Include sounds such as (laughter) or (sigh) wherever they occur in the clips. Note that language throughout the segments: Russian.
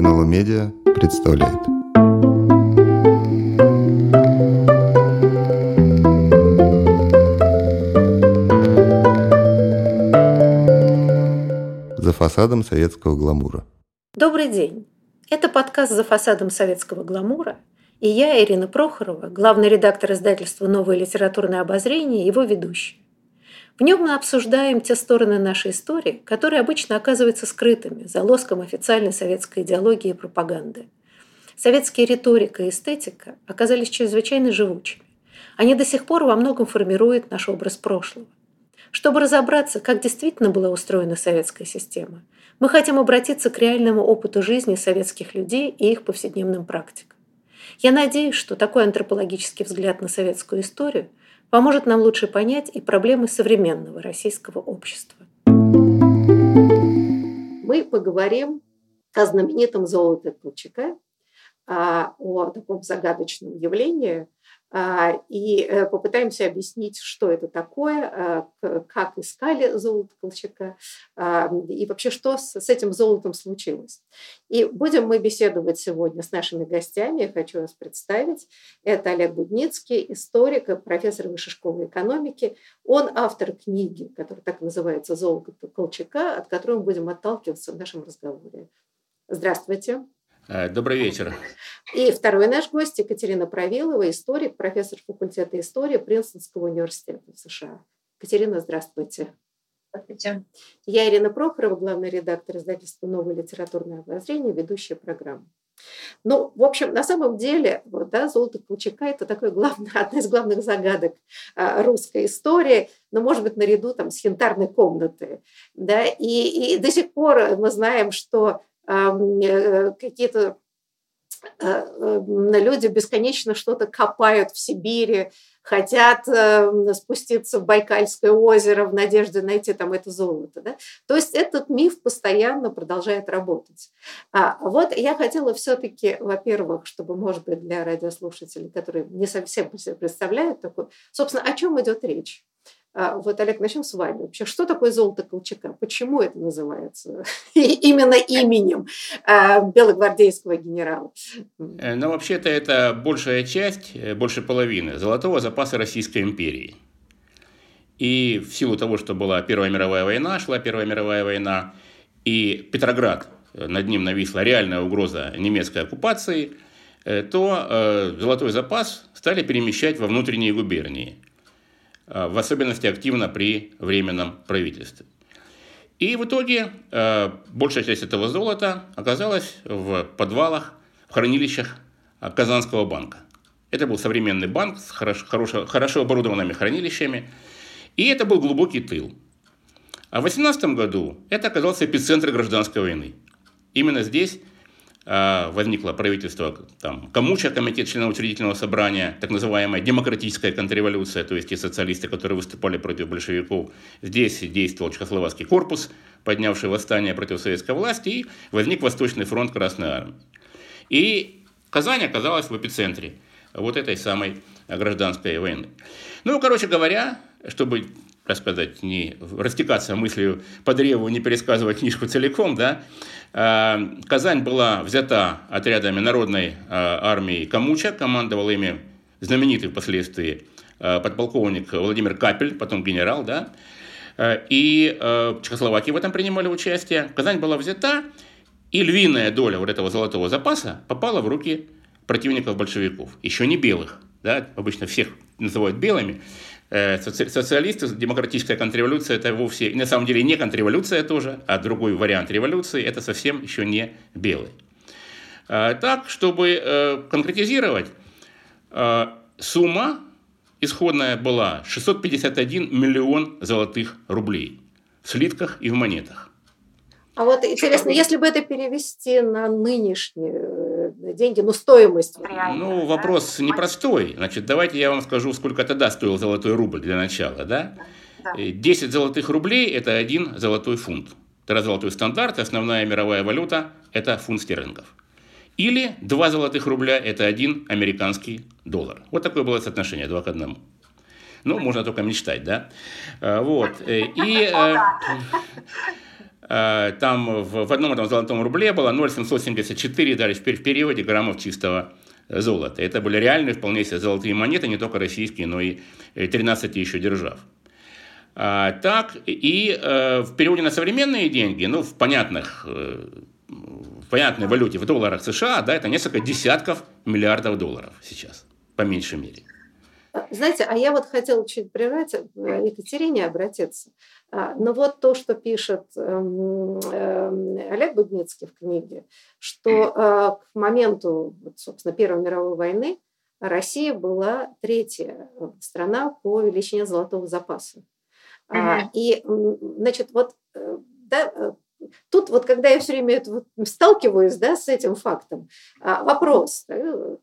НЛО Медиа представляет. За фасадом советского гламура. Добрый день. Это подкаст «За фасадом советского гламура», и я, Ирина Прохорова, главный редактор издательства «Новое литературное обозрение» его ведущая. В нем мы обсуждаем те стороны нашей истории, которые обычно оказываются скрытыми за лоском официальной советской идеологии и пропаганды. Советские риторика и эстетика оказались чрезвычайно живучими. Они до сих пор во многом формируют наш образ прошлого. Чтобы разобраться, как действительно была устроена советская система, мы хотим обратиться к реальному опыту жизни советских людей и их повседневным практикам. Я надеюсь, что такой антропологический взгляд на советскую историю поможет нам лучше понять и проблемы современного российского общества. Мы поговорим о знаменитом золоте Колчака, а, о таком загадочном явлении, и э, попытаемся объяснить, что это такое, а, как искали золото Колчака а, и вообще, что с этим золотом случилось. И будем мы беседовать сегодня с нашими гостями. Я хочу вас представить. Это Олег Будницкий, историк, профессор Высшей школы экономики. Он автор книги, которая так называется «Золото Колчака», от которой мы будем отталкиваться в нашем разговоре. Здравствуйте. Э, добрый вечер. И второй наш гость Екатерина Правилова, историк, профессор факультета истории Принстонского университета в США. Екатерина, здравствуйте. Здравствуйте. Я Ирина Прохорова, главный редактор издательства «Новое литературное обозрение», ведущая программы. Ну, в общем, на самом деле, вот, да, золото Колчака – это такой главный, (laughs) одна из главных загадок а, русской истории, но, может быть, наряду там, с янтарной комнатой. Да? И, и до сих пор мы знаем, что какие-то э, люди бесконечно что-то копают в Сибири, хотят э, спуститься в Байкальское озеро в надежде найти там это золото. Да? То есть этот миф постоянно продолжает работать. А вот я хотела все-таки, во-первых, чтобы, может быть, для радиослушателей, которые не совсем представляют такой, собственно, о чем идет речь. А, вот, Олег, начнем с вами. Вообще, что такое золото Колчака? Почему это называется (laughs) именно именем а, белогвардейского генерала? Э, ну, вообще-то это большая часть, э, больше половины золотого запаса Российской империи. И в силу того, что была Первая мировая война, шла Первая мировая война, и Петроград, э, над ним нависла реальная угроза немецкой оккупации, то золотой запас стали перемещать во внутренние губернии – в особенности активно при временном правительстве. И в итоге э, большая часть этого золота оказалась в подвалах, в хранилищах э, Казанского банка. Это был современный банк с хорошо, хорошо, оборудованными хранилищами, и это был глубокий тыл. А в 18 году это оказался эпицентр гражданской войны. Именно здесь возникло правительство там, Камуча, комитет членов учредительного собрания, так называемая демократическая контрреволюция, то есть те социалисты, которые выступали против большевиков. Здесь действовал Чехословацкий корпус, поднявший восстание против советской власти, и возник Восточный фронт Красной Армии. И Казань оказалась в эпицентре вот этой самой гражданской войны. Ну, короче говоря, чтобы так сказать, не растекаться мыслью по древу, не пересказывать книжку целиком, да, а, Казань была взята отрядами народной а, армии Камуча, командовал ими знаменитый впоследствии а, подполковник Владимир Капель, потом генерал, да, и Чехословакии в этом принимали участие. Казань была взята, и львиная доля вот этого золотого запаса попала в руки противников большевиков, еще не белых, да, обычно всех называют белыми, социалисты, демократическая контрреволюция, это вовсе, на самом деле не контрреволюция тоже, а другой вариант революции, это совсем еще не белый. Э, так, чтобы э, конкретизировать, сумма исходная была 651 миллион золотых рублей в слитках и в монетах. А вот интересно, если бы это перевести на нынешние деньги, ну, стоимость. Ну, вопрос да? непростой. Значит, давайте я вам скажу, сколько тогда стоил золотой рубль для начала, да? да. 10 э, золотых рублей – это один золотой фунт. Тогда золотой стандарт, основная мировая валюта – это фунт стерлингов. Или 2 золотых рубля – это один американский доллар. Вот такое было соотношение, 2 к 1. Ну, можно только мечтать, да? Э, вот. Э, и там в, в одном этом золотом рубле было 0,774 даже в переводе граммов чистого золота. Это были реальные вполне себе золотые монеты, не только российские, но и 13 еще держав. А, так, и э, в переводе на современные деньги, ну, в понятных, э, в понятной валюте, в долларах США, да, это несколько десятков миллиардов долларов сейчас, по меньшей мере. Знаете, а я вот хотела чуть прервать, э, Екатерине обратиться. А, но вот то, что пишет эм, эм, Олег Будницкий в книге, что а, к моменту, собственно, Первой мировой войны Россия была третья страна по величине золотого запаса. Mm-hmm. И, значит, вот э, да, э, тут вот когда я все время это вот сталкиваюсь да, с этим фактом, а, вопрос.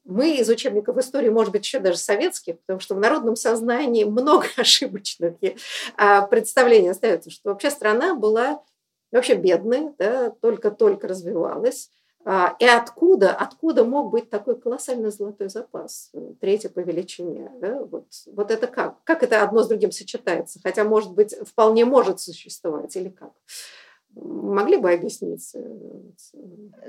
Мы из учебников истории, может быть, еще даже советских, потому что в народном сознании много (laughs) ошибочных а, представлений остается, что вообще страна была вообще бедной, да, только-только развивалась. А, и откуда, откуда мог быть такой колоссальный золотой запас, э, третий по величине? Да? Вот, вот это как? Как это одно с другим сочетается? Хотя, может быть, вполне может существовать или как? Могли бы объяснить? Э,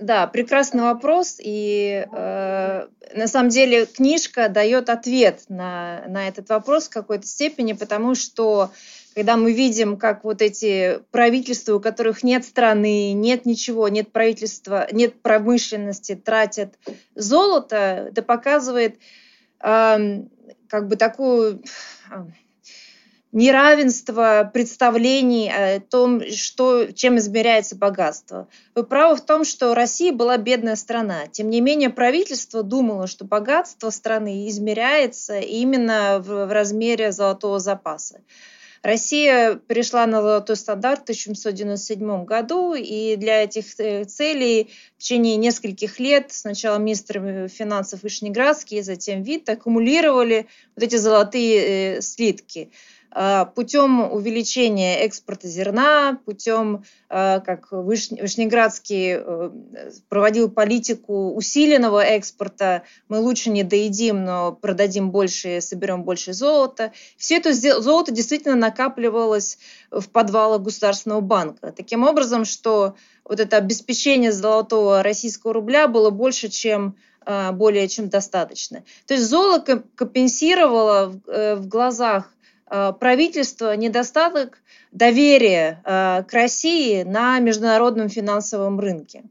да, прекрасный вопрос. И э, на самом деле книжка дает ответ на, на этот вопрос в какой-то степени, потому что когда мы видим, как вот эти правительства, у которых нет страны, нет ничего, нет правительства, нет промышленности, тратят золото, это показывает э, как бы такую э, неравенство представлений о том, что, чем измеряется богатство. Вы правы в том, что Россия была бедная страна. Тем не менее, правительство думало, что богатство страны измеряется именно в, в размере золотого запаса. Россия перешла на золотой стандарт в 1797 году, и для этих э, целей в течение нескольких лет сначала министр финансов Вишнеградский, затем ВИТ аккумулировали вот эти золотые э, слитки. А, путем увеличения экспорта зерна, путем, а, как Вышнеградский э, проводил политику усиленного экспорта, мы лучше не доедим, но продадим больше, соберем больше золота. Все это золото действительно накапливалось в подвалах Государственного банка. Таким образом, что вот это обеспечение золотого российского рубля было больше, чем более чем достаточно. То есть золото компенсировало в э, глазах Э, правительства недостаток доверия э, к России на международном финансовом рынке.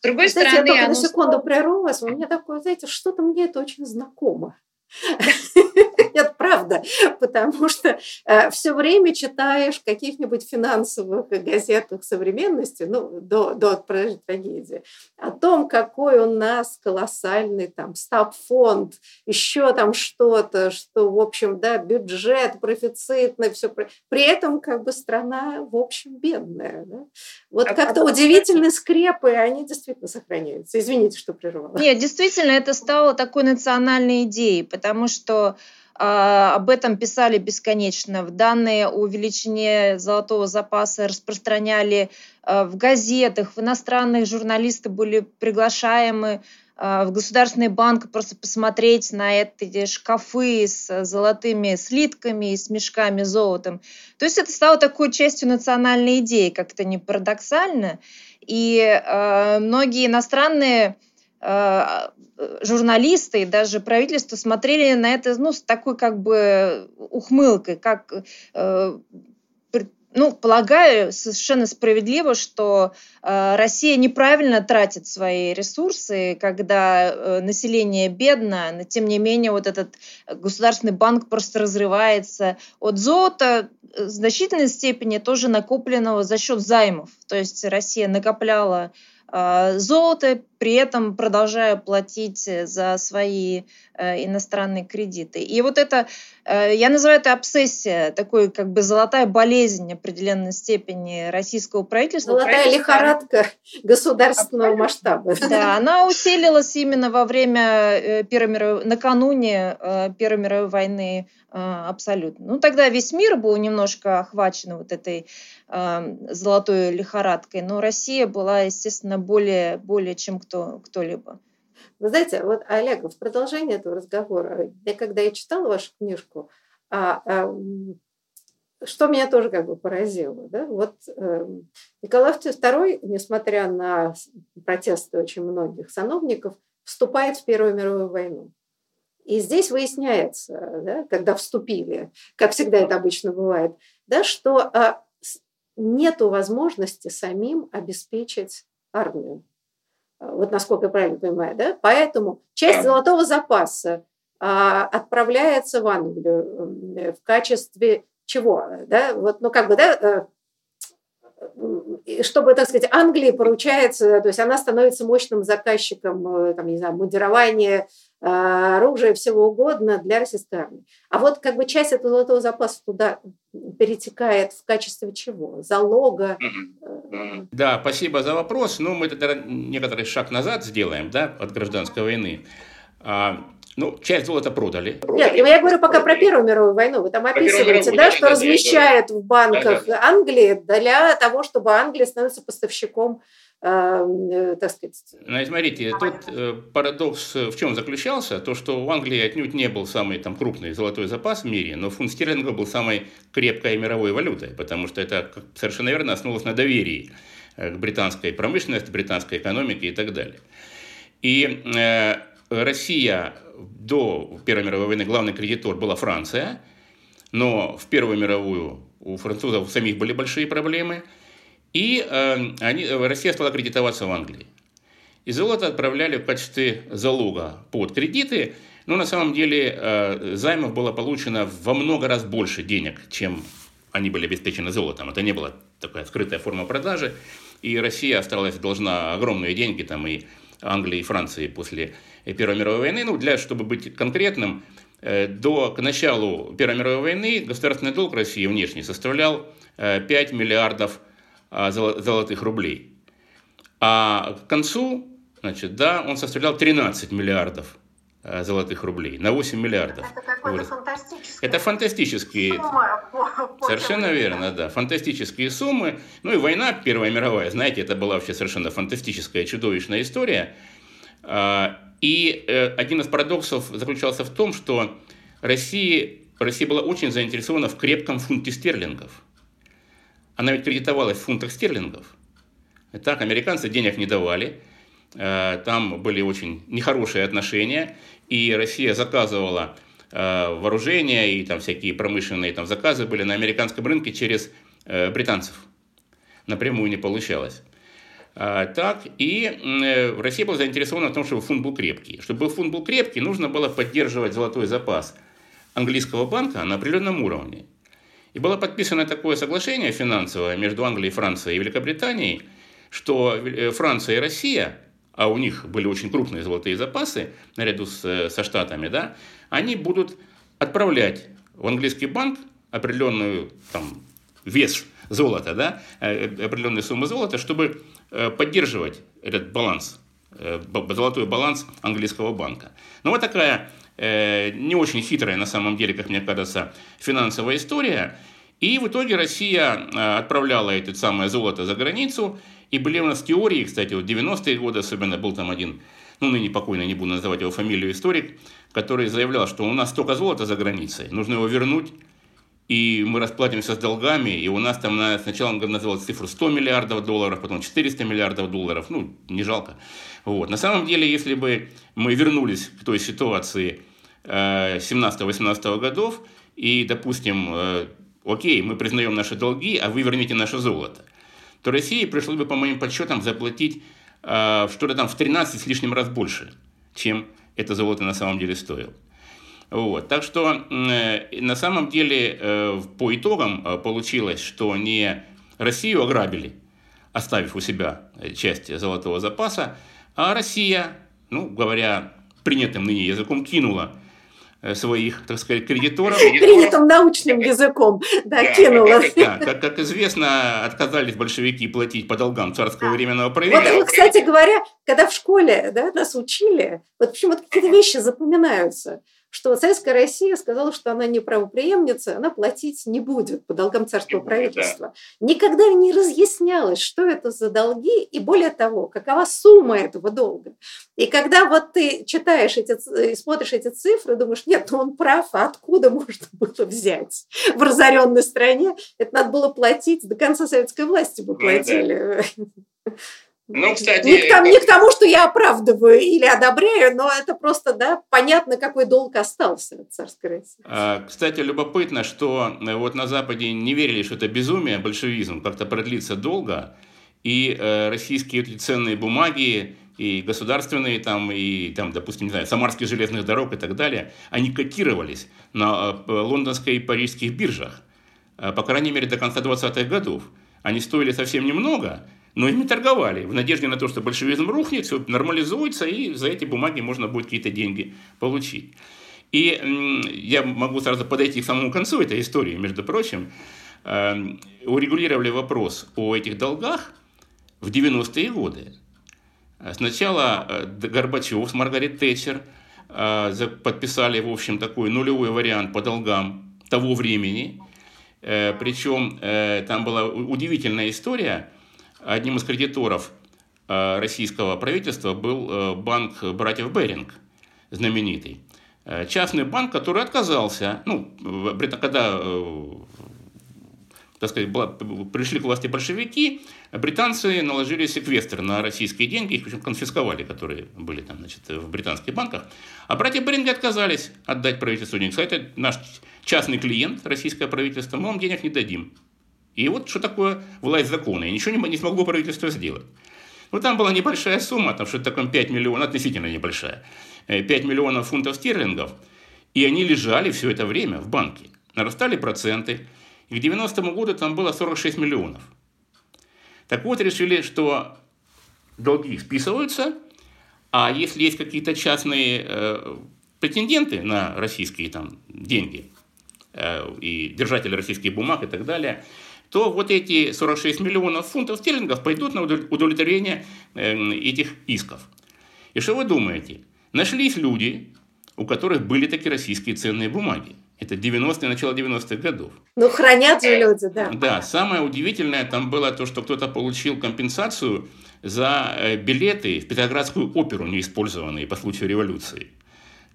С другой знаете, стороны, я только на секунду прерву вас. У меня такое, знаете, что-то мне это очень знакомо. (laughs) Это правда, (laughs) потому что э, все время читаешь каких-нибудь финансовых газетах современности, ну, до, до трагедии, о том, какой у нас колоссальный там стаб-фонд, еще там что-то, что, в общем, да, бюджет профицитный, все. При этом как бы страна, в общем, бедная. Да? Вот а, как-то а, удивительные скрепы, они действительно сохраняются. Извините, что прервала. Нет, действительно, это стало такой национальной идеей, потому что об этом писали бесконечно. В данные о величине золотого запаса распространяли а, в газетах, в иностранных журналисты были приглашаемы а, в Государственный банк просто посмотреть на эти шкафы с золотыми слитками и с мешками золотом. То есть это стало такой частью национальной идеи, как это не парадоксально. И э, многие иностранные журналисты и даже правительство смотрели на это ну, с такой как бы ухмылкой, как э, ну, полагаю, совершенно справедливо, что э, Россия неправильно тратит свои ресурсы, когда э, население бедно, но тем не менее вот этот государственный банк просто разрывается от золота в значительной степени тоже накопленного за счет займов. То есть Россия накопляла э, золото, при этом продолжая платить э, за свои э, иностранные кредиты. И вот это, э, я называю это обсессия, такой как бы золотая болезнь определенной степени российского правительства. Золотая лихорадка (laughs) государственного масштаба. Да, она усилилась именно во время Первой мировой, накануне Первой мировой войны абсолютно. Ну, тогда весь мир был немножко охвачен вот этой золотой лихорадкой, но Россия была, естественно, более, более чем кто, кто-либо. Вы знаете, вот, Олег, в продолжение этого разговора, я когда я читала вашу книжку, а, а, что меня тоже как бы поразило, да, вот э, Николай II, несмотря на протесты очень многих сановников, вступает в Первую мировую войну. И здесь выясняется, да, когда вступили, как всегда это обычно бывает, да, что э, нет возможности самим обеспечить армию. Вот насколько я правильно понимаю, да? Поэтому часть золотого запаса а, отправляется в Англию в качестве чего? Да? Вот, ну, как бы, да, э, чтобы, так сказать, Англии поручается, то есть она становится мощным заказчиком, э, там, не знаю, модерования, э, оружия, всего угодно для российской армии. А вот как бы часть этого золотого запаса туда перетекает в качестве чего? Залога? Да, спасибо за вопрос. Ну, мы тогда некоторый шаг назад сделаем, да, от гражданской войны. А, ну, часть золота продали. Нет, я говорю пока про Первую мировую войну. Вы там описываете, да, что размещают в банках Англии для того, чтобы Англия становится поставщиком э, так сказать. Ну, смотрите, тут э, парадокс в чем заключался? То, что у Англии отнюдь не был самый там, крупный золотой запас в мире, но фунт стерлинга был самой крепкой мировой валютой, потому что это совершенно верно основывалось на доверии э, к британской промышленности, британской экономике и так далее. И э, Россия до Первой мировой войны главный кредитор была Франция, но в Первую мировую у французов самих были большие проблемы, и э, они, Россия стала кредитоваться в Англии. И золото отправляли в качестве залога под кредиты, но на самом деле э, займов было получено во много раз больше денег, чем они были обеспечены золотом. Это не была такая скрытая форма продажи, и Россия осталась должна огромные деньги там и Англии и Франции после Первой мировой войны. Ну, для, чтобы быть конкретным, э, до, к началу Первой мировой войны государственный долг России внешний составлял 5 э, миллиардов а, золотых рублей. А к концу, значит, да, он составлял 13 миллиардов э, золотых рублей, на 8 миллиардов. Это какой-то фантастический. Это фантастические... Сумма. Совершенно верно, да. Фантастические суммы. Ну и война Первая мировая, знаете, это была вообще совершенно фантастическая, чудовищная история. А, и э, один из парадоксов заключался в том, что Россия, Россия была очень заинтересована в крепком фунте стерлингов. Она ведь кредитовалась в фунтах стерлингов. Так, американцы денег не давали, э, там были очень нехорошие отношения, и Россия заказывала э, вооружение и там всякие промышленные там, заказы были на американском рынке через британцев. Напрямую не получалось. Так, и э, Россия была заинтересована в том, чтобы фунт был крепкий. Чтобы фунт был крепкий, нужно было поддерживать золотой запас английского банка на определенном уровне. И было подписано такое соглашение финансовое между Англией, Францией и Великобританией, что э, Франция и Россия, а у них были очень крупные золотые запасы, наряду с, э, со Штатами, да, они будут отправлять в английский банк определенную там, вес золота, да, определенные суммы золота, чтобы Э, поддерживать этот баланс, э, золотой баланс английского банка. Ну, вот такая э, не очень хитрая, на самом деле, как мне кажется, финансовая история. И в итоге Россия отправляла это самое золото за границу. И были у нас теории, кстати, вот 90-е годы особенно был там один, ну, ныне покойный, не буду называть его фамилию, историк, который заявлял, что у нас столько золота за границей, нужно его вернуть, и мы расплатимся с долгами, и у нас там на, сначала он называл цифру 100 миллиардов долларов, потом 400 миллиардов долларов, ну, не жалко. Вот. На самом деле, если бы мы вернулись к той ситуации э, 17-18 годов, и, допустим, э, окей, мы признаем наши долги, а вы верните наше золото, то России пришлось бы, по моим подсчетам, заплатить э, что-то там в 13 с лишним раз больше, чем это золото на самом деле стоило. Вот. Так что э, на самом деле э, по итогам э, получилось, что не Россию ограбили, оставив у себя часть золотого запаса, а Россия, ну, говоря принятым ныне языком, кинула своих, так сказать, кредиторов. (laughs) Принятым научным языком, да, кинула. (laughs) Да, как, как известно, отказались большевики платить по долгам царского временного правительства. Вот, кстати говоря, когда в школе да, нас учили, вот почему-то какие-то вещи запоминаются – что Советская Россия сказала, что она не правоприемница, она платить не будет по долгам царского правительства. Никогда не разъяснялось, что это за долги, и более того, какова сумма этого долга. И когда вот ты читаешь эти, и смотришь эти цифры, думаешь, нет, ну он прав, а откуда можно было взять в разоренной стране? Это надо было платить, до конца советской власти бы платили. Ну, (laughs) да. Ну, кстати... Не к, тому, не к тому, что я оправдываю или одобряю, но это просто, да, понятно, какой долг остался от царской России. А, кстати, любопытно, что э, вот на Западе не верили, что это безумие, большевизм, как-то продлится долго, и э, российские ценные бумаги, и государственные, там, и, там, допустим, не знаю, Самарских железных дорог и так далее, они котировались на э, лондонской и парижских биржах, э, по крайней мере, до конца 20-х годов. Они стоили совсем немного, но ими торговали в надежде на то, что большевизм рухнет, все нормализуется, и за эти бумаги можно будет какие-то деньги получить. И я могу сразу подойти к самому концу этой истории, между прочим. Эм, урегулировали вопрос о этих долгах в 90-е годы. Сначала э, Горбачев с Маргарет Тэтчер э, подписали, в общем, такой нулевой вариант по долгам того времени. Э, Причем там была удивительная история – Одним из кредиторов э, российского правительства был э, банк братьев Беринг, знаменитый. Э, частный банк, который отказался, ну, когда так сказать, пришли к власти большевики, британцы наложили секвестр на российские деньги, их причем конфисковали, которые были там, значит, в британских банках. А братья Беринги отказались отдать правительству денег. Сказать, это наш частный клиент, российское правительство, мы вам денег не дадим. И вот что такое власть закона. И ничего не, не смогло правительство сделать. Ну, там была небольшая сумма, там что-то такое 5 миллионов, относительно небольшая, 5 э, миллионов фунтов стерлингов. И они лежали все это время в банке. Нарастали проценты. И к 90-му году там было 46 миллионов. Так вот, решили, что долги списываются, а если есть какие-то частные э, претенденты на российские там, деньги э, и держатели российских бумаг и так далее – то вот эти 46 миллионов фунтов стерлингов пойдут на удовлетворение эм, этих исков. И что вы думаете? Нашлись люди, у которых были такие российские ценные бумаги. Это 90-е, начало 90-х годов. Ну, хранят же люди, да. Да, самое удивительное там было то, что кто-то получил компенсацию за э, билеты в Петроградскую оперу, неиспользованные по случаю революции.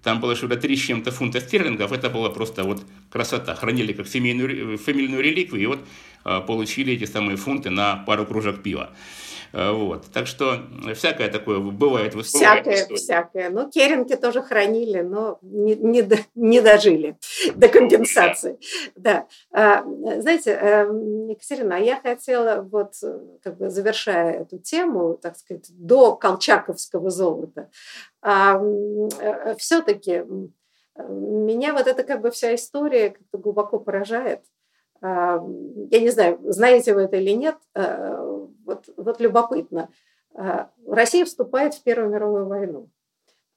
Там было что-то 3 с чем-то фунта стерлингов, это была просто вот красота. Хранили как семейную, фамильную реликвию, и вот получили эти самые фунты на пару кружек пива. А, вот. Так что всякое такое бывает в истории. Всякое, всякое. Ну, керенки тоже хранили, но не, не, не дожили (laughs) до компенсации. Да. А, знаете, эм, Екатерина, я хотела, вот, как бы завершая эту тему, так сказать, до колчаковского золота, э, все-таки меня вот эта как бы вся история как-то глубоко поражает. Я не знаю, знаете вы это или нет, э, вот, вот любопытно. Э, Россия вступает в Первую мировую войну,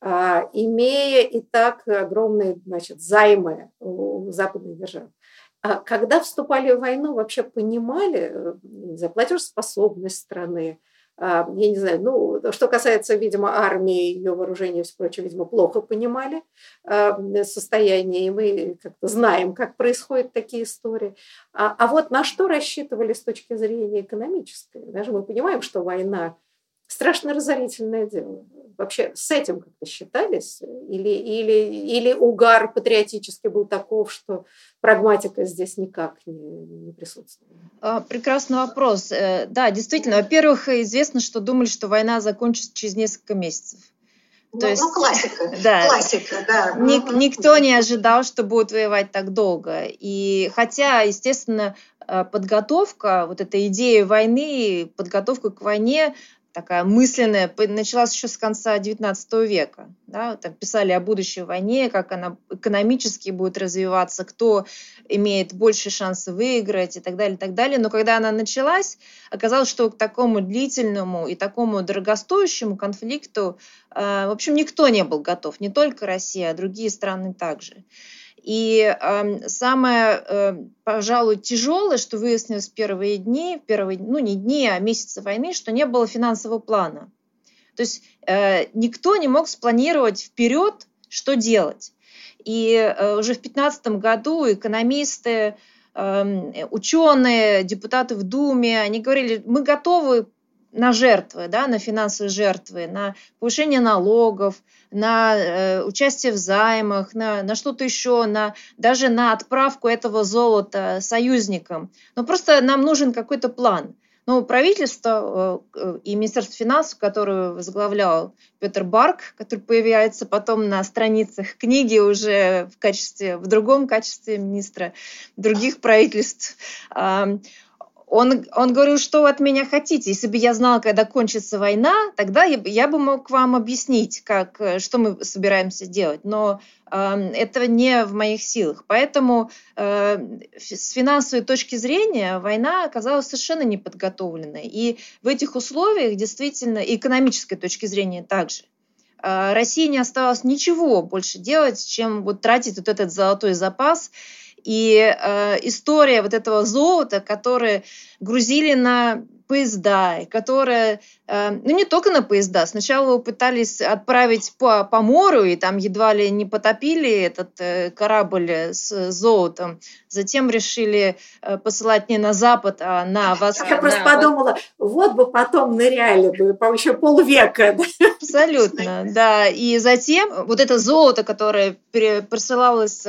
а, имея и так огромные значит, займы у западных держав. А когда вступали в войну, вообще понимали э, платежеспособность страны, я не знаю, ну, что касается, видимо, армии, ее вооружения и все прочее, видимо, плохо понимали состояние, и мы как-то знаем, как происходят такие истории. А, а вот на что рассчитывали с точки зрения экономической? Даже мы понимаем, что война страшно разорительное дело. Вообще с этим как-то считались? Или, или, или угар патриотический был таков, что прагматика здесь никак не, не присутствовала? А, прекрасный вопрос. Э, да, действительно, во-первых, известно, что думали, что война закончится через несколько месяцев. То ну, есть, ну, классика. (laughs) Да. Классика, да. Ник, никто не ожидал, что будет воевать так долго. И хотя, естественно, э, подготовка, вот эта идея войны, подготовка к войне такая мысленная, началась еще с конца XIX века. Да? Там писали о будущей войне, как она экономически будет развиваться, кто имеет больше шансы выиграть и так далее, и так далее. Но когда она началась, оказалось, что к такому длительному и такому дорогостоящему конфликту, э, в общем, никто не был готов, не только Россия, а другие страны также. И э, самое, э, пожалуй, тяжелое, что выяснилось в первые дни, в первые, ну не дни, а месяцы войны, что не было финансового плана. То есть э, никто не мог спланировать вперед, что делать. И э, уже в 2015 году экономисты, эм, ученые, депутаты в Думе, они говорили, мы готовы на жертвы, да, на финансовые жертвы, на повышение налогов, на э, участие в займах, на, на что-то еще, на, даже на отправку этого золота союзникам. Но просто нам нужен какой-то план. Но правительство э, и Министерство финансов, которое возглавлял Петр Барк, который появляется потом на страницах книги уже в качестве, в другом качестве министра других правительств, он, он говорил, что вы от меня хотите. Если бы я знал, когда кончится война, тогда я, я бы мог вам объяснить, как, э, что мы собираемся делать. Но э, это не в моих силах. Поэтому э, с финансовой точки зрения война оказалась совершенно неподготовленной. И в этих условиях действительно, и экономической точки зрения также, э, России не осталось ничего больше делать, чем вот тратить вот этот золотой запас и э, история вот этого золота, которое грузили на поезда, которые, э, ну не только на поезда, сначала его пытались отправить по, по морю, и там едва ли не потопили этот э, корабль с золотом, затем решили э, посылать не на запад, а на восток. Я просто подумала, вот бы потом ныряли бы, по еще полвека. Абсолютно, да. И затем вот это золото, которое присылалось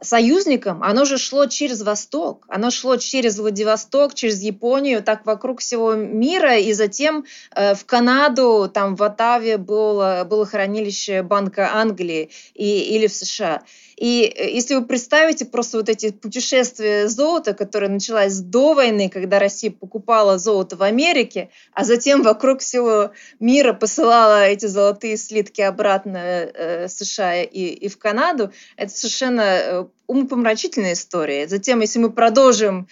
союзникам, оно же шло через Восток, оно шло через Владивосток, через Японию, так вокруг всего мира, и затем э, в Канаду, там в Оттаве было, было хранилище Банка Англии и, или в США. И э, если вы представите просто вот эти путешествия золота, которые началась до войны, когда Россия покупала золото в Америке, а затем вокруг всего мира посылала эти золотые слитки обратно э, США и, и в Канаду, это совершенно э, умопомрачительная история. Затем, если мы продолжим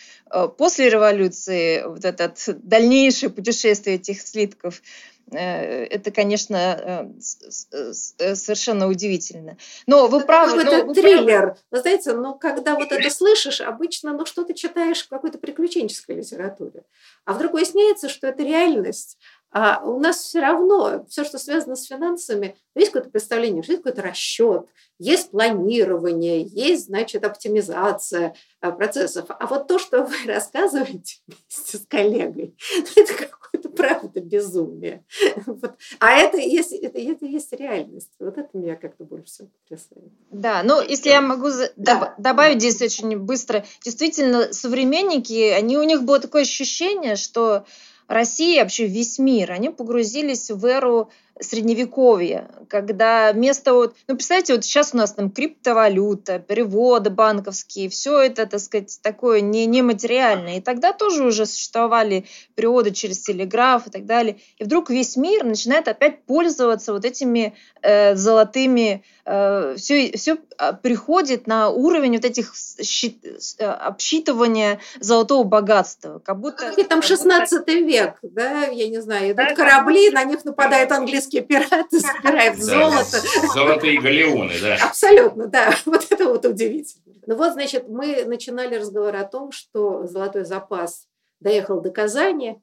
после революции вот это дальнейшее путешествие этих слитков Э, это, конечно, э, э, совершенно удивительно. Но вы правы. Это ну, триллер. Правы. Вы знаете, ну, когда вот это слышишь, обычно, ну, что ты читаешь в какой-то приключенческой литературе. А вдруг выясняется, что это реальность. А у нас все равно все, что связано с финансами, есть какое-то представление, есть какой-то расчет, есть планирование, есть, значит, оптимизация процессов. А вот то, что вы (laughs) рассказываете вместе с коллегой, (laughs) это какое-то правда безумие. (laughs) Вот. А это есть, это, это есть реальность. Вот это меня как-то больше всего потрясает. Да, ну если я могу да. добавить здесь очень быстро. Действительно, современники, они, у них было такое ощущение, что Россия, вообще весь мир, они погрузились в эру средневековья, когда вместо вот, ну, представьте, вот сейчас у нас там криптовалюта, переводы банковские, все это, так сказать, такое не, нематериальное. И тогда тоже уже существовали переводы через телеграф и так далее. И вдруг весь мир начинает опять пользоваться вот этими э, золотыми, э, все, все а, приходит на уровень вот этих щит, э, обсчитывания золотого богатства, как будто... И там 16 век, да, я не знаю, идут корабли, на них нападают английские пираты, (laughs) собирают золото. Золотые галеоны, да. Абсолютно, да, (laughs) вот это вот удивительно. Ну вот, значит, мы начинали разговор о том, что золотой запас доехал до Казани,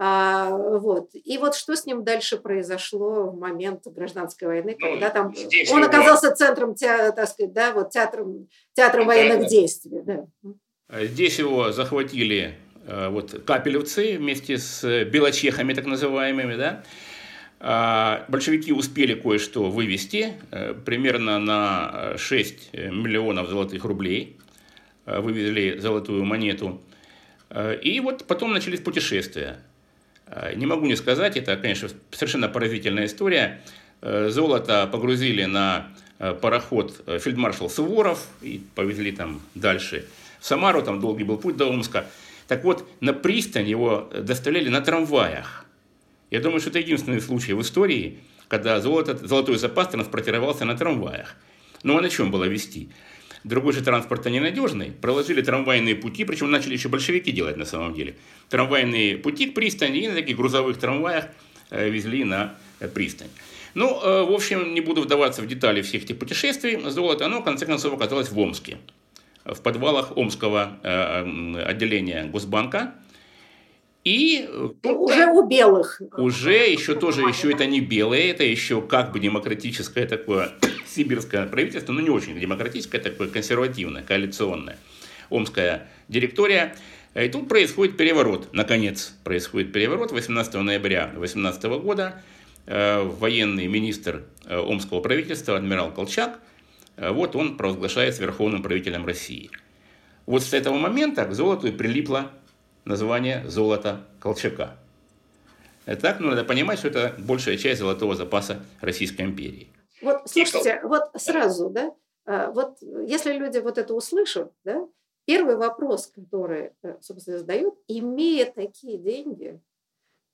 а, вот. И вот что с ним дальше произошло в момент гражданской войны, ну, когда там он оказался центром, так сказать, да, вот театром, театром да, военных да. действий. Да. А здесь его захватили э, вот капелевцы вместе с белочехами так называемыми, да. А, большевики успели кое-что вывести, э, примерно на 6 миллионов золотых рублей, э, вывезли золотую монету. И вот потом начались путешествия. Э, не могу не сказать, это, конечно, совершенно поразительная история. Э, золото погрузили на э, пароход фельдмаршал Суворов и повезли там дальше в Самару, там долгий был путь до Омска. Так вот, на пристань его доставляли на трамваях. Я думаю, что это единственный случай в истории, когда золото, золотой запас транспортировался на трамваях. Ну а на чем было вести? Другой же транспорта ненадежный. Проложили трамвайные пути, причем начали еще большевики делать на самом деле. Трамвайные пути к пристани и на таких грузовых трамваях э, везли на э, пристань. Ну, э, в общем, не буду вдаваться в детали всех этих путешествий. Золото, оно, в конце концов, оказалось в Омске. В подвалах Омского отделения Госбанка. И уже у белых. Уже еще тоже, еще это не белые, это еще как бы демократическое такое (coughs) сибирское правительство, но не очень демократическое, такое консервативное, коалиционное, омская директория. И тут происходит переворот, наконец происходит переворот 18 ноября 2018 года. Э, военный министр э, омского правительства, адмирал Колчак, э, вот он провозглашается верховным правителем России. Вот с этого момента к золоту и прилипло название «золото Колчака». Так, ну, надо понимать, что это большая часть золотого запаса Российской империи. Вот, слушайте, вот сразу, да, вот если люди вот это услышат, да, первый вопрос, который, собственно, задают, имея такие деньги,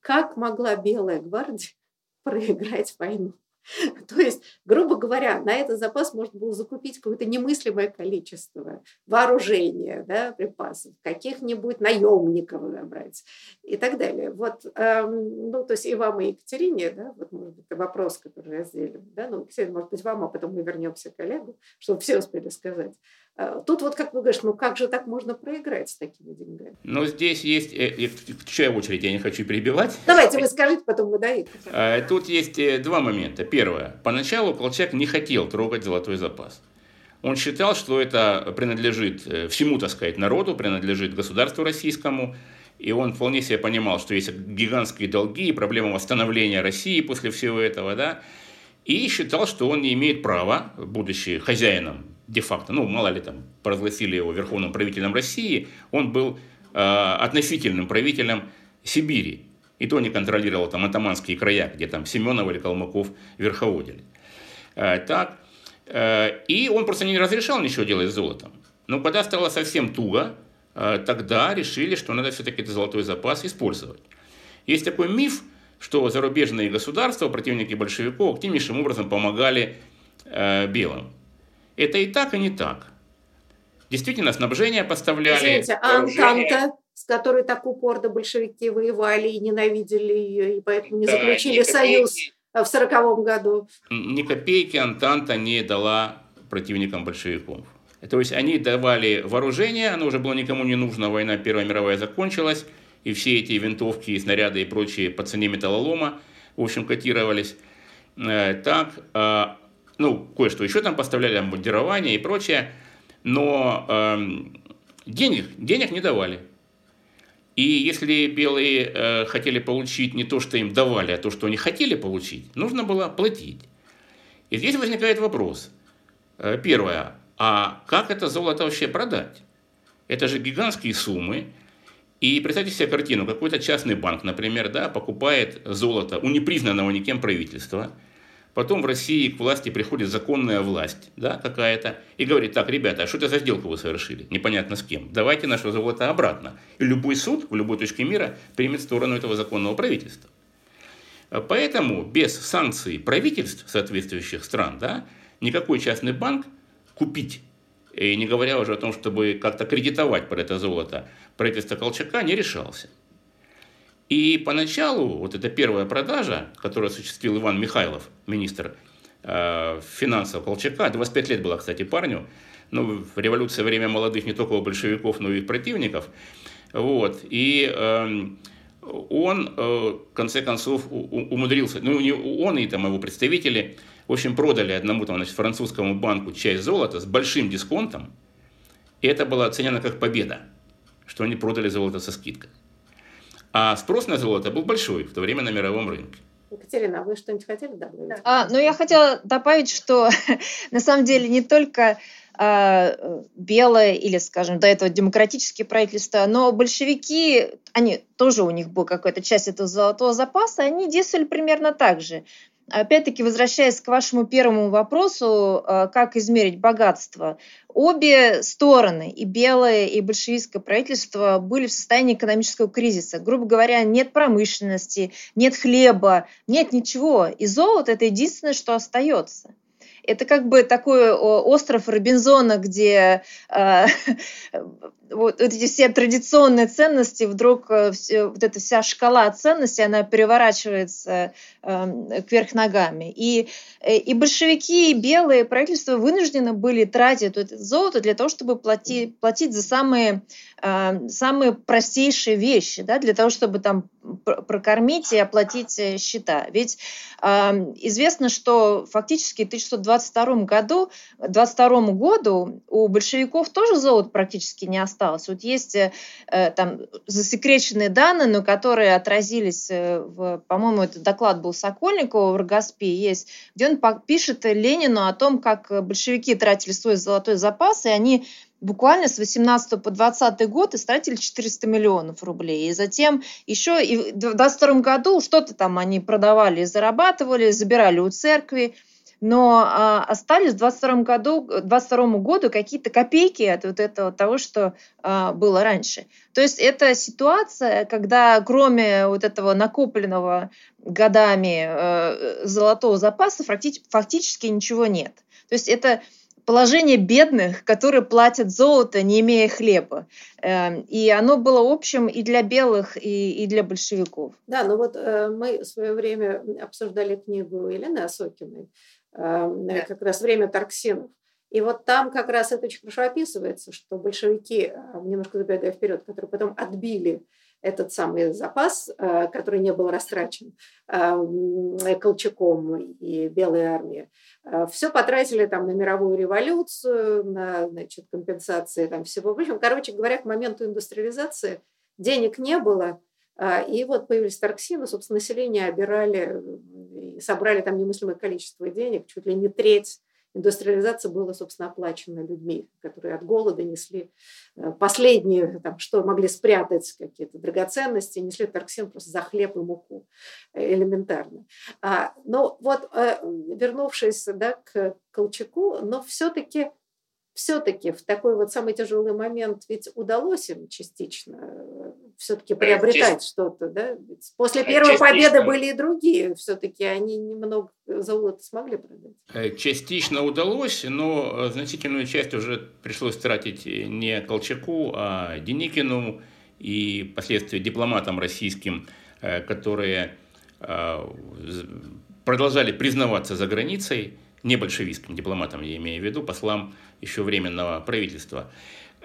как могла Белая гвардия (laughs) проиграть войну. (laughs) То есть, грубо говоря, на этот запас можно было закупить какое-то немыслимое количество вооружения, да, припасов, каких-нибудь наемников набрать и так далее. Вот, эм, ну, то есть и вам, и Екатерине, да, вот, может быть, вопрос, который разделим, да, ну, Екатерина, может быть, вам, а потом мы вернемся к коллегу, чтобы все успели сказать. Э, тут вот как вы говоришь, ну как же так можно проиграть с такими деньгами? Ну здесь есть, э, в чью очередь я не хочу перебивать. Давайте вы скажите, потом мы даем. Э, тут есть два момента. Первое. Поначалу Колчак не хотел трогать золотой запас. Он считал, что это принадлежит всему, так сказать, народу, принадлежит государству российскому. И он вполне себе понимал, что есть гигантские долги и проблема восстановления России после всего этого, да. И считал, что он не имеет права, будучи хозяином де-факто, ну, мало ли там, провозгласили его верховным правителем России, он был э, относительным правителем Сибири. И то не контролировал там атаманские края, где там Семенов или Калмыков верховодили. Э, так, э, и он просто не разрешал ничего делать с золотом. Но когда стало совсем туго, э, тогда решили, что надо все-таки этот золотой запас использовать. Есть такой миф, что зарубежные государства, противники большевиков, активнейшим образом помогали э, белым. Это и так, и не так. Действительно, снабжение поставляли. Извините, а Антанта, с которой так упорно большевики воевали и ненавидели ее, и поэтому не да, заключили союз в сороковом году. Ни копейки Антанта не дала противникам большевиков. То есть они давали вооружение, оно уже было никому не нужно, война Первая мировая закончилась, и все эти винтовки, снаряды и прочие по цене металлолома, в общем, котировались. Э, так, а ну, кое-что еще там поставляли, обмундирование и прочее, но э, денег, денег не давали. И если белые э, хотели получить не то, что им давали, а то, что они хотели получить, нужно было платить. И здесь возникает вопрос. Э, первое, а как это золото вообще продать? Это же гигантские суммы. И представьте себе картину, какой-то частный банк, например, да, покупает золото у непризнанного никем правительства – Потом в России к власти приходит законная власть да, какая-то и говорит, так, ребята, а что это за сделку вы совершили? Непонятно с кем. Давайте наше золото обратно. И любой суд в любой точке мира примет сторону этого законного правительства. Поэтому без санкций правительств соответствующих стран да, никакой частный банк купить, и не говоря уже о том, чтобы как-то кредитовать под это золото, правительство Колчака не решался. И поначалу вот эта первая продажа, которую осуществил Иван Михайлов, министр э, финансов Колчака, 25 лет было, кстати, парню, ну, революция время молодых не только у большевиков, но и противников, вот, и э, он, э, в конце концов, умудрился, ну, не он и там его представители, в общем, продали одному там, значит, французскому банку часть золота с большим дисконтом, и это было оценено как победа, что они продали золото со скидкой. А спрос на золото был большой в то время на мировом рынке. Екатерина, а вы что-нибудь хотели добавить? А, ну, я хотела добавить, что (laughs) на самом деле не только а, белое или, скажем, до этого демократические правительства, но большевики, они тоже у них была какая-то часть этого золотого запаса, они действовали примерно так же. Опять-таки, возвращаясь к вашему первому вопросу, а, как измерить богатство, обе стороны, и белое, и большевистское правительство, были в состоянии экономического кризиса. Грубо говоря, нет промышленности, нет хлеба, нет ничего. И золото – это единственное, что остается. Это как бы такой остров Робинзона, где э, (laughs) вот эти все традиционные ценности, вдруг э, все, вот эта вся шкала ценностей, она переворачивается э, кверх ногами. И, э, и большевики, и белые правительства вынуждены были тратить это золото для того, чтобы платить, платить за самые, э, самые простейшие вещи, да, для того, чтобы там прокормить и оплатить э, счета. Ведь э, известно, что фактически в 1622 году, 22 году у большевиков тоже золота практически не осталось. Вот есть э, э, там засекреченные данные, но которые отразились, э, в, по-моему, этот доклад был Сокольникова в Рогоспе, есть, где он пишет Ленину о том, как большевики тратили свой золотой запас, и они буквально с 18 по 20 год истратили 400 миллионов рублей. И затем еще и в 22 году что-то там они продавали, зарабатывали, забирали у церкви но а, остались в 22 году, 22 году какие-то копейки от вот этого того, что а, было раньше. То есть это ситуация, когда кроме вот этого накопленного годами а, золотого запаса фактически, фактически ничего нет. То есть это положение бедных, которые платят золото, не имея хлеба. Эм, и оно было общим и для белых, и, и для большевиков. Да, ну вот э, мы в свое время обсуждали книгу Елены Осокиной да. как раз время торксинов. И вот там как раз это очень хорошо описывается, что большевики, э, немножко забегая вперед, которые потом отбили этот самый запас, э, который не был растрачен эм, Колчаком и Белой армией, э, все потратили там на мировую революцию, на значит, компенсации там всего. В общем, короче говоря, к моменту индустриализации денег не было, и вот появились торксины, собственно, население обирали, собрали там немыслимое количество денег, чуть ли не треть индустриализации была, собственно, оплачена людьми, которые от голода несли э, последние, там, что могли спрятать какие-то драгоценности, несли торксин просто за хлеб и муку э, элементарно. А, но вот, э, вернувшись да, к Колчаку, но все-таки все-таки в такой вот самый тяжелый момент ведь удалось им частично все-таки приобретать Часть... что-то, да? Ведь после э, первой частично. победы были и другие, все-таки они немного золота смогли продать. Э, частично удалось, но значительную часть уже пришлось тратить не Колчаку, а Деникину и впоследствии дипломатам российским, которые продолжали признаваться за границей, не большевистским дипломатам, я имею в виду, послам еще временного правительства.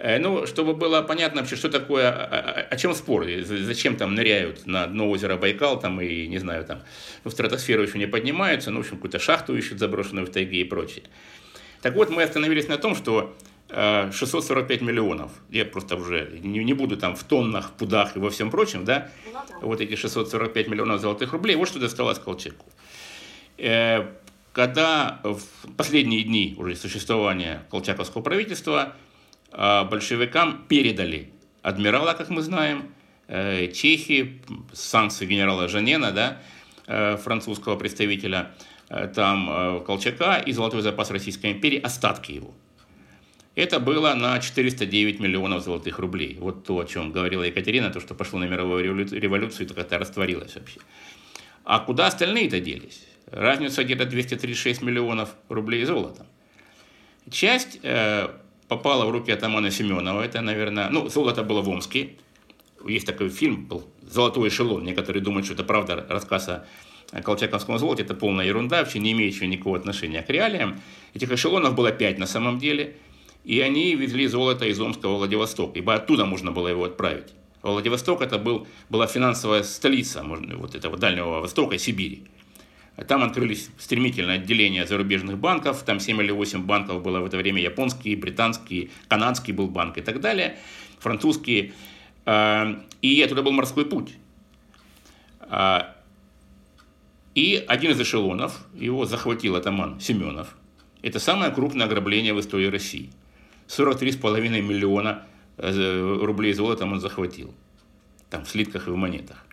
Э, ну, чтобы было понятно вообще, что такое, о, о чем спор, зачем там ныряют на дно озера Байкал, там и, не знаю, там, в стратосферу еще не поднимаются, ну, в общем, какую-то шахту ищут заброшенную в тайге и прочее. Так вот, мы остановились на том, что 645 э, миллионов, я просто уже не, не буду там в тоннах, пудах и во всем прочем, да, вот эти 645 миллионов золотых рублей, вот что досталось Колчаку. Э, когда в последние дни уже существования колчаковского правительства а, большевикам передали адмирала, как мы знаем, э, Чехии, санкции генерала Жанена, да, э, французского представителя, э, там Колчака и золотой запас Российской империи, остатки его. Это было на 409 миллионов золотых рублей. Вот то, о чем говорила Екатерина, то, что пошло на мировую революцию, то как-то растворилось вообще. А куда остальные-то делись? Разница где-то 236 миллионов рублей золота. Часть попала в руки атамана Семенова. Это, наверное, ну, золото было в Омске. Есть такой фильм, был «Золотой эшелон». Некоторые думают, что это правда рассказ о колчаковском золоте. Это полная ерунда, вообще не имеющая никакого отношения к реалиям. Этих эшелонов было пять на самом деле. И они везли золото из Омска в Владивосток, ибо оттуда можно было его отправить. Владивосток это был, была финансовая столица можно, вот этого Дальнего Востока Сибири. Там открылись стремительно отделения зарубежных банков, там 7 или 8 банков было в это время, японский, британский, канадский был банк и так далее, французские. А, и это был морской путь. А, и один из эшелонов, его захватил атаман Семенов. Это самое крупное ограбление в истории России. 43,5 миллиона э, рублей золотом он захватил. Там в слитках и в монетах.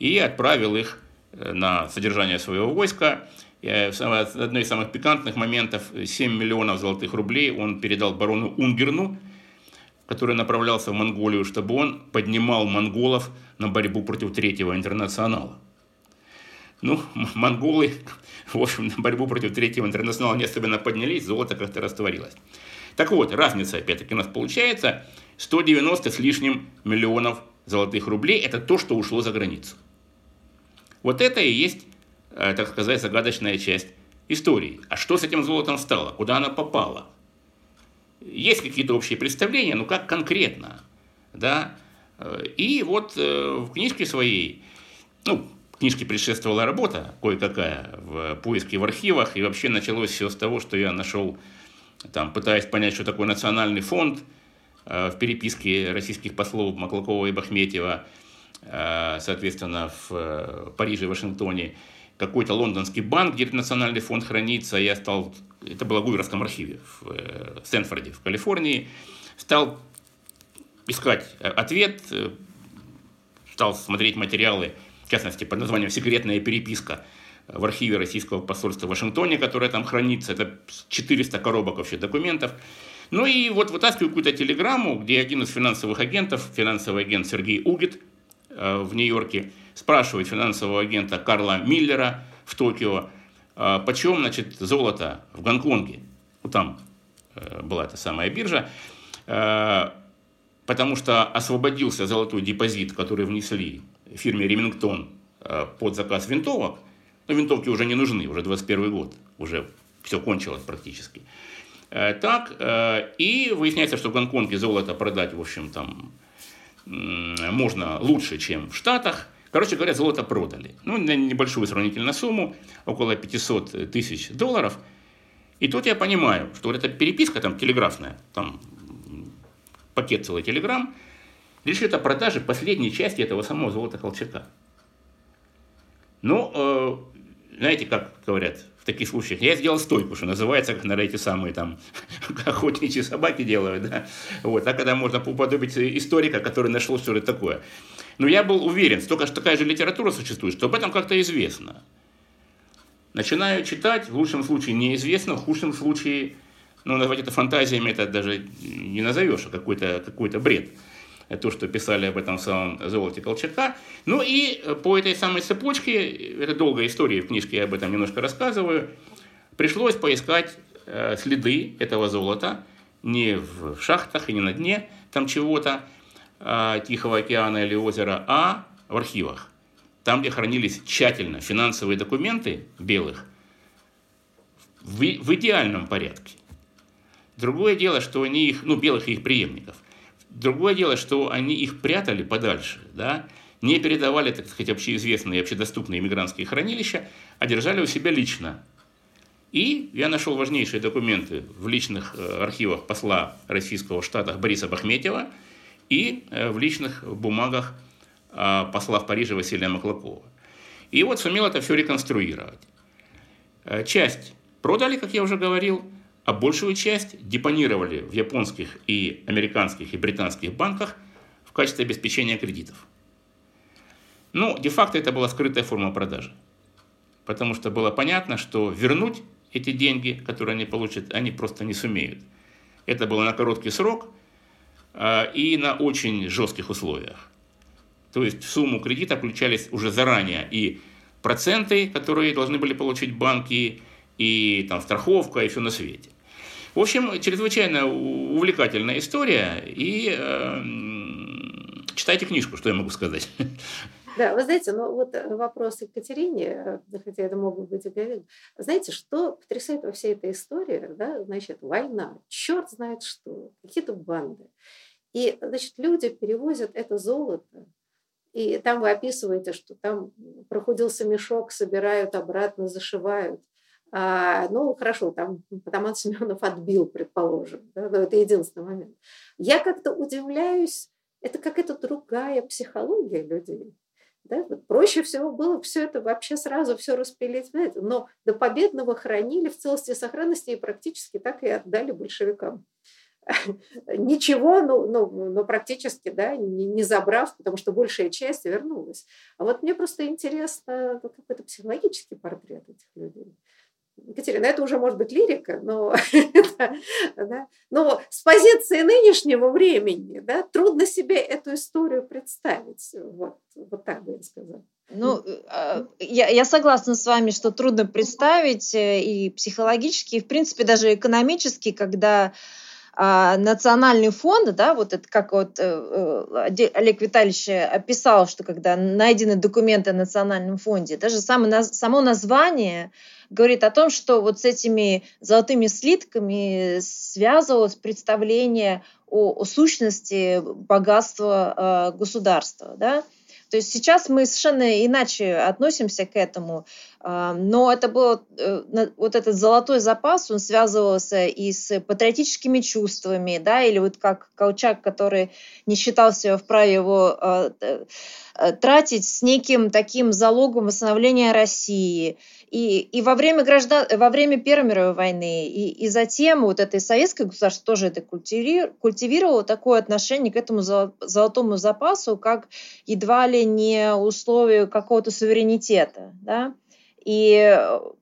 И отправил их на содержание своего войска. Одно из самых пикантных моментов, 7 миллионов золотых рублей он передал барону Унгерну, который направлялся в Монголию, чтобы он поднимал монголов на борьбу против Третьего интернационала. Ну, монголы, (laughs) в общем, на борьбу против Третьего интернационала не особенно поднялись, золото как-то растворилось. Так вот, разница опять-таки у нас получается 190 с лишним миллионов золотых рублей. Это то, что ушло за границу. Вот это и есть, э, так сказать, загадочная часть истории. А что с этим золотом стало? Куда оно попало? Есть какие-то общие представления, но как конкретно? Да? Э, и вот э, в книжке своей, ну, книжке предшествовала работа кое-какая в поиске в архивах, и вообще началось все с того, что я нашел, там, пытаясь понять, что такое национальный фонд, в переписке российских послов Маклакова и Бахметьева, соответственно, в Париже и Вашингтоне, какой-то лондонский банк, где национальный фонд хранится. Я стал, это было в Гуверском архиве в э, Стэнфорде, в Калифорнии, стал искать э, ответ, э, стал смотреть материалы, в частности, под названием «Секретная переписка» в архиве российского посольства в Вашингтоне, которое там хранится. Это 400 коробок вообще документов. Ну и вот вытаскиваю какую-то телеграмму, где один из финансовых агентов, финансовый агент Сергей Угит в Нью-Йорке, спрашивает финансового агента Карла Миллера в Токио, «А почем, значит, золото в Гонконге. Ну, там э, была эта самая биржа. Э, потому что освободился золотой депозит, который внесли фирме Ремингтон э, под заказ винтовок. Но винтовки уже не нужны, уже 21 год, уже все кончилось практически. Так, и выясняется, что в Гонконге золото продать, в общем, там можно лучше, чем в Штатах – Короче говоря, золото продали. Ну, на небольшую сравнительную сумму, около 500 тысяч долларов. И тут я понимаю, что вот эта переписка там телеграфная, там пакет целый телеграмм, лишь это продажи последней части этого самого золота Колчака. Ну, э, знаете, как говорят таких случаях, я сделал стойку, что называется, как на эти самые там (laughs) охотничьи собаки делают, да. Вот, а когда можно уподобить историка, который нашел что это такое. Но я был уверен, столько что такая же литература существует, что об этом как-то известно. Начинаю читать, в лучшем случае неизвестно, в худшем случае, ну, назвать это фантазиями, это даже не назовешь, а какой-то какой бред. То, что писали об этом самом золоте Колчака. Ну и по этой самой цепочке, это долгая история, в книжке я об этом немножко рассказываю, пришлось поискать э, следы этого золота не в шахтах и не на дне там чего-то, Тихого океана или озера, а в архивах. Там, где хранились тщательно финансовые документы белых, в, в идеальном порядке. Другое дело, что они их, ну, белых и их преемников. Другое дело, что они их прятали подальше, да, не передавали, так сказать, общеизвестные и общедоступные иммигрантские хранилища, а держали у себя лично. И я нашел важнейшие документы в личных э, архивах посла российского штата Бориса Бахметьева – и э, в личных бумагах а, посла в Париже Василия Маклакова. И вот сумел это все реконструировать. Э, часть продали, как я уже говорил, а большую часть депонировали в японских и американских и британских банках в качестве обеспечения кредитов. Ну, де-факто это была скрытая форма продажи. Потому что было понятно, что вернуть эти деньги, которые они получат, они просто не сумеют. Это было на короткий срок, а, и на очень жестких условиях. То есть в сумму кредита включались уже заранее и проценты, которые должны были получить банки, и там страховка, и все на свете. В общем, чрезвычайно увлекательная история, и э, читайте книжку, что я могу сказать. Да, вы знаете, ну вот э, вопрос Екатерине, э, хотя это могут быть и Знаете, что потрясает во всей этой истории? Да? Значит, война, черт знает что, какие-то банды. И, значит, люди перевозят это золото, и там вы описываете, что там прохудился мешок, собирают обратно, зашивают. А, ну, хорошо, там Атаман Семенов отбил, предположим. Да, но это единственный момент. Я как-то удивляюсь, это какая-то другая психология людей. Да? Вот проще всего было все это вообще сразу все распилить, знаете, но до победного хранили в целости и сохранности и практически так и отдали большевикам. (laughs) Ничего, ну, ну, ну практически, да, не, не забрав, потому что большая часть вернулась. А вот мне просто интересно ну, какой-то психологический портрет этих людей. Екатерина, это уже может быть лирика, но, (laughs) да, но с позиции нынешнего времени да, трудно себе эту историю представить. Вот, вот так бы я сказала. Ну, а, я, я согласна с вами, что трудно представить э, и психологически, и, в принципе, даже экономически, когда а, национальный фонд, да, вот это как вот э, э, Олег Витальевич описал, что когда найдены документы о национальном фонде, даже само, само название говорит о том, что вот с этими золотыми слитками связывалось представление о, о сущности богатства э, государства, да, то есть сейчас мы совершенно иначе относимся к этому, но это был э, вот этот золотой запас, он связывался и с патриотическими чувствами, да, или вот как Колчак, который не считал себя вправе его а, э, тратить с неким таким залогом восстановления России – и, и во, время граждан, во время Первой мировой войны, и, и затем вот это советское государство тоже это культивировало такое отношение к этому золотому запасу, как едва ли не условию какого-то суверенитета. Да? И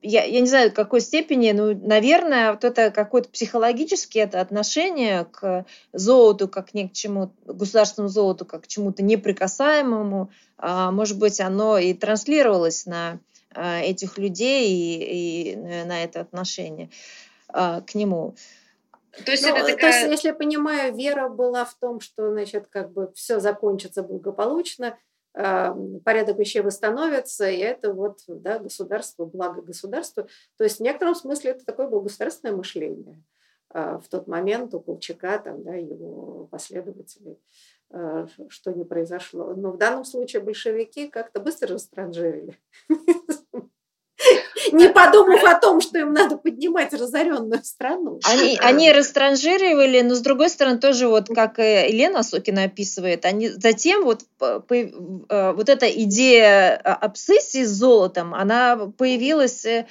я, я не знаю, в какой степени, ну, наверное, вот это какое-то психологическое это отношение к золоту, как ни к чему, государственному золоту, как к чему-то неприкасаемому, а, может быть, оно и транслировалось на а, этих людей и, и на это отношение а, к нему. То есть, ну, это такая... то есть, если я понимаю, вера была в том, что, значит, как бы все закончится благополучно, э, порядок вещей восстановится, и это вот, да, государство, благо государства. То есть, в некотором смысле это такое было государственное мышление э, в тот момент у Колчака, там, да, его последователей. Э, что не произошло. Но в данном случае большевики как-то быстро растранжирили. (laughs) Не подумав о том, что им надо поднимать разоренную страну. Они, они растранжировали, но с другой стороны тоже вот как Елена Сокина описывает, они затем вот, э, вот эта идея обсессии с золотом, она появилась э,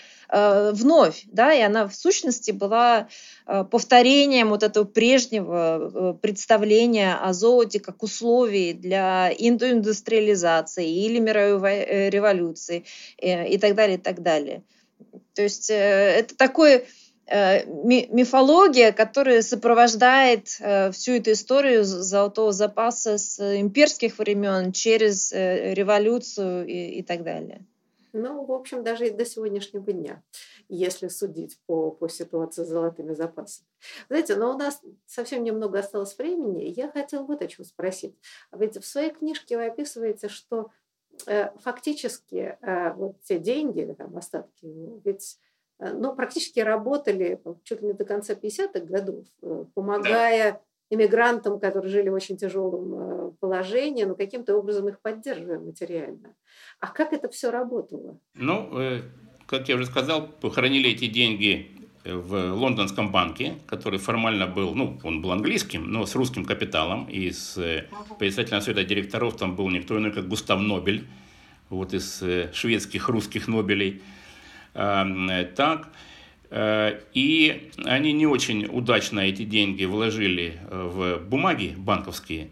вновь, да, и она в сущности была Э, повторением вот этого прежнего э, представления о золоте как условии для индустриализации или мировой э, революции и так далее, и так далее. То есть это такой мифология, которая сопровождает всю эту историю золотого запаса с имперских времен через революцию и, и так далее. Ну, в общем, даже и до сегодняшнего дня если судить по, по ситуации с золотыми запасами. Знаете, но у нас совсем немного осталось времени. Я хотела вот о чем спросить. Ведь в своей книжке вы описываете, что э, фактически э, вот те деньги или там остатки, ведь э, ну, практически работали чуть ли не до конца 50-х годов, э, помогая иммигрантам, которые жили в очень тяжелом э, положении, но каким-то образом их поддерживая материально. А как это все работало? Ну, э, как я уже сказал, похоронили эти деньги в лондонском банке, который формально был, ну, он был английским, но с русским капиталом, и с э, председателем совета директоров там был никто иной, как Густав Нобель, вот из э, шведских русских Нобелей. Так, э, и они не очень удачно эти деньги вложили в бумаги банковские,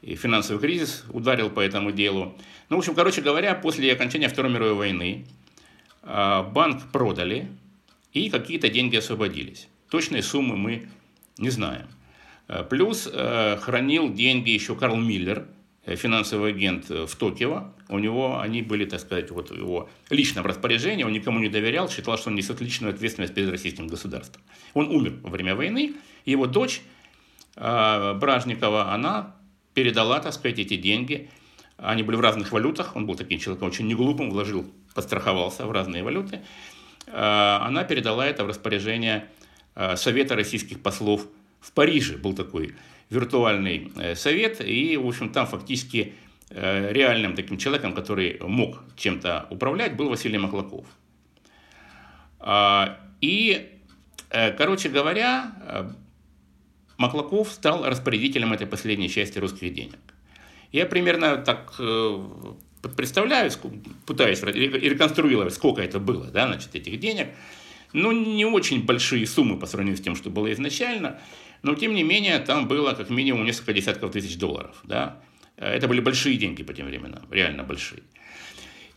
и финансовый кризис ударил по этому делу. Ну, в общем, короче говоря, после окончания Второй мировой войны а, банк продали, и какие-то деньги освободились. Точные суммы мы не знаем. А, плюс а, хранил деньги еще Карл Миллер, э, финансовый агент э, в Токио. У него они были, так сказать, вот его личном распоряжении, он никому не доверял, считал, что он несет личную ответственность перед российским государством. Он умер во время войны, его дочь Бражникова, она передала, так сказать, эти деньги. Они были в разных валютах, он был таким человеком очень неглупым, вложил подстраховался в разные валюты, э, она передала это в распоряжение э, Совета российских послов в Париже. Был такой виртуальный э, совет, и, в общем, там фактически реальным таким человеком, который мог чем-то управлять, был Василий Маклаков. И, короче говоря, Маклаков стал распорядителем этой последней части русских денег. Я примерно так представляю, пытаюсь реконструировать, сколько это было, да, значит, этих денег. Ну, не очень большие суммы по сравнению с тем, что было изначально, но, тем не менее, там было как минимум несколько десятков тысяч долларов, да. Это были большие деньги по тем временам, реально большие.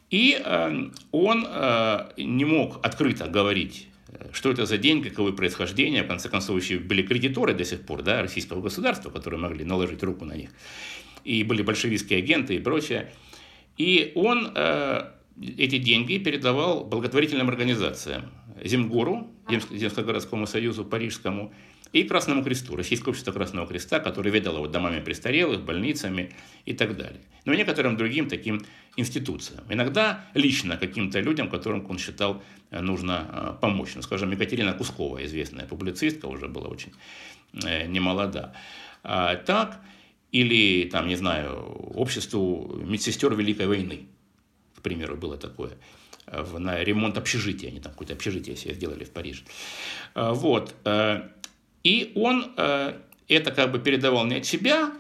И э, он э, не мог открыто говорить, что это за деньги, каковы происхождение. В конце концов, еще были кредиторы до сих пор, да, российского государства, которые могли наложить руку на них. И были большевистские агенты и прочее. И он э, эти деньги передавал благотворительным организациям. Земгору, Земско-городскому союзу, Парижскому, и Красному Кресту, Российское общество Красного Креста, которое ведало вот домами престарелых, больницами и так далее. Но и некоторым другим таким институциям. Иногда лично каким-то людям, которым он считал э, нужно э, помочь. Ну, скажем, Екатерина Кускова, известная публицистка, уже была очень немолода. А, так, или, там, не знаю, обществу медсестер Великой войны, к примеру, было такое на ремонт общежития. Они там какое-то общежитие себе сделали в Париже. Вот. И он э, это как бы передавал не от себя,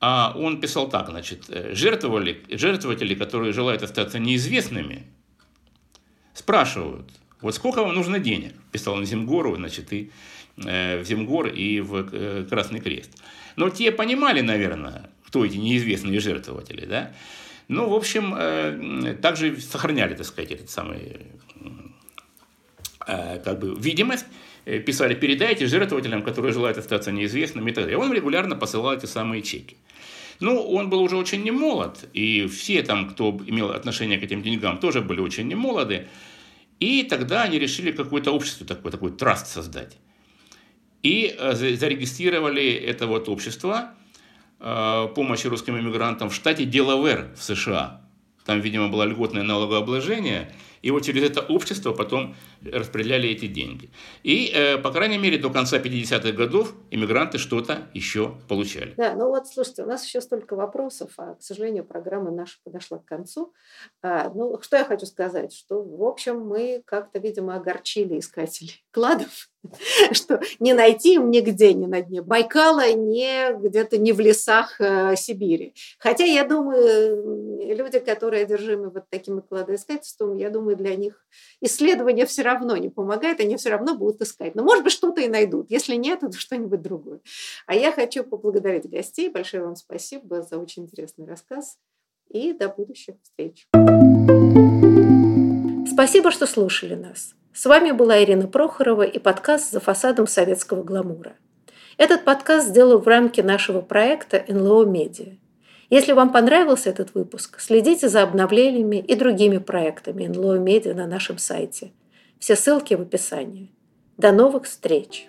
а он писал так, значит, э, жертвовали, жертвователи, которые желают остаться неизвестными, спрашивают, вот сколько вам нужно денег? Писал он Земгору, значит, и э, в Земгор и в э, Красный Крест. Но те понимали, наверное, кто эти неизвестные жертвователи, да? Ну, в общем, э, также сохраняли, так сказать, этот самый, э, как бы, видимость, Э, писали, передайте жертвователям, которые желают остаться неизвестными и так далее. Он регулярно посылал эти самые чеки. Ну, он был уже очень немолод, и все там, кто имел отношение к этим деньгам, тоже были очень немолоды. И тогда они решили какое-то общество такое, такой траст создать. И э, зарегистрировали это вот общество э, помощи русским иммигрантам в штате Делавер в США. Там, видимо, было льготное налогообложение – и вот через это общество потом распределяли эти деньги. И, э, по крайней мере, до конца 50-х годов иммигранты что-то еще получали. Да, ну вот, слушайте, у нас еще столько вопросов, а, к сожалению, программа наша подошла к концу. А, ну, что я хочу сказать, что, в общем, мы как-то, видимо, огорчили искателей (laughs) кладов, что не найти им нигде, ни на дне Байкала, не где-то не в лесах э, Сибири. Хотя, я думаю, люди, которые одержимы вот таким кладоискательством, я думаю, для них исследование все равно не помогает, они все равно будут искать. Но, может быть, что-то и найдут. Если нет, то что-нибудь другое. А я хочу поблагодарить гостей. Большое вам спасибо за очень интересный рассказ. И до будущих встреч. Спасибо, что слушали нас. С вами была Ирина Прохорова и подкаст «За фасадом советского гламура». Этот подкаст сделал в рамке нашего проекта NLO Media. Если вам понравился этот выпуск, следите за обновлениями и другими проектами NLO Media на нашем сайте. Все ссылки в описании. До новых встреч!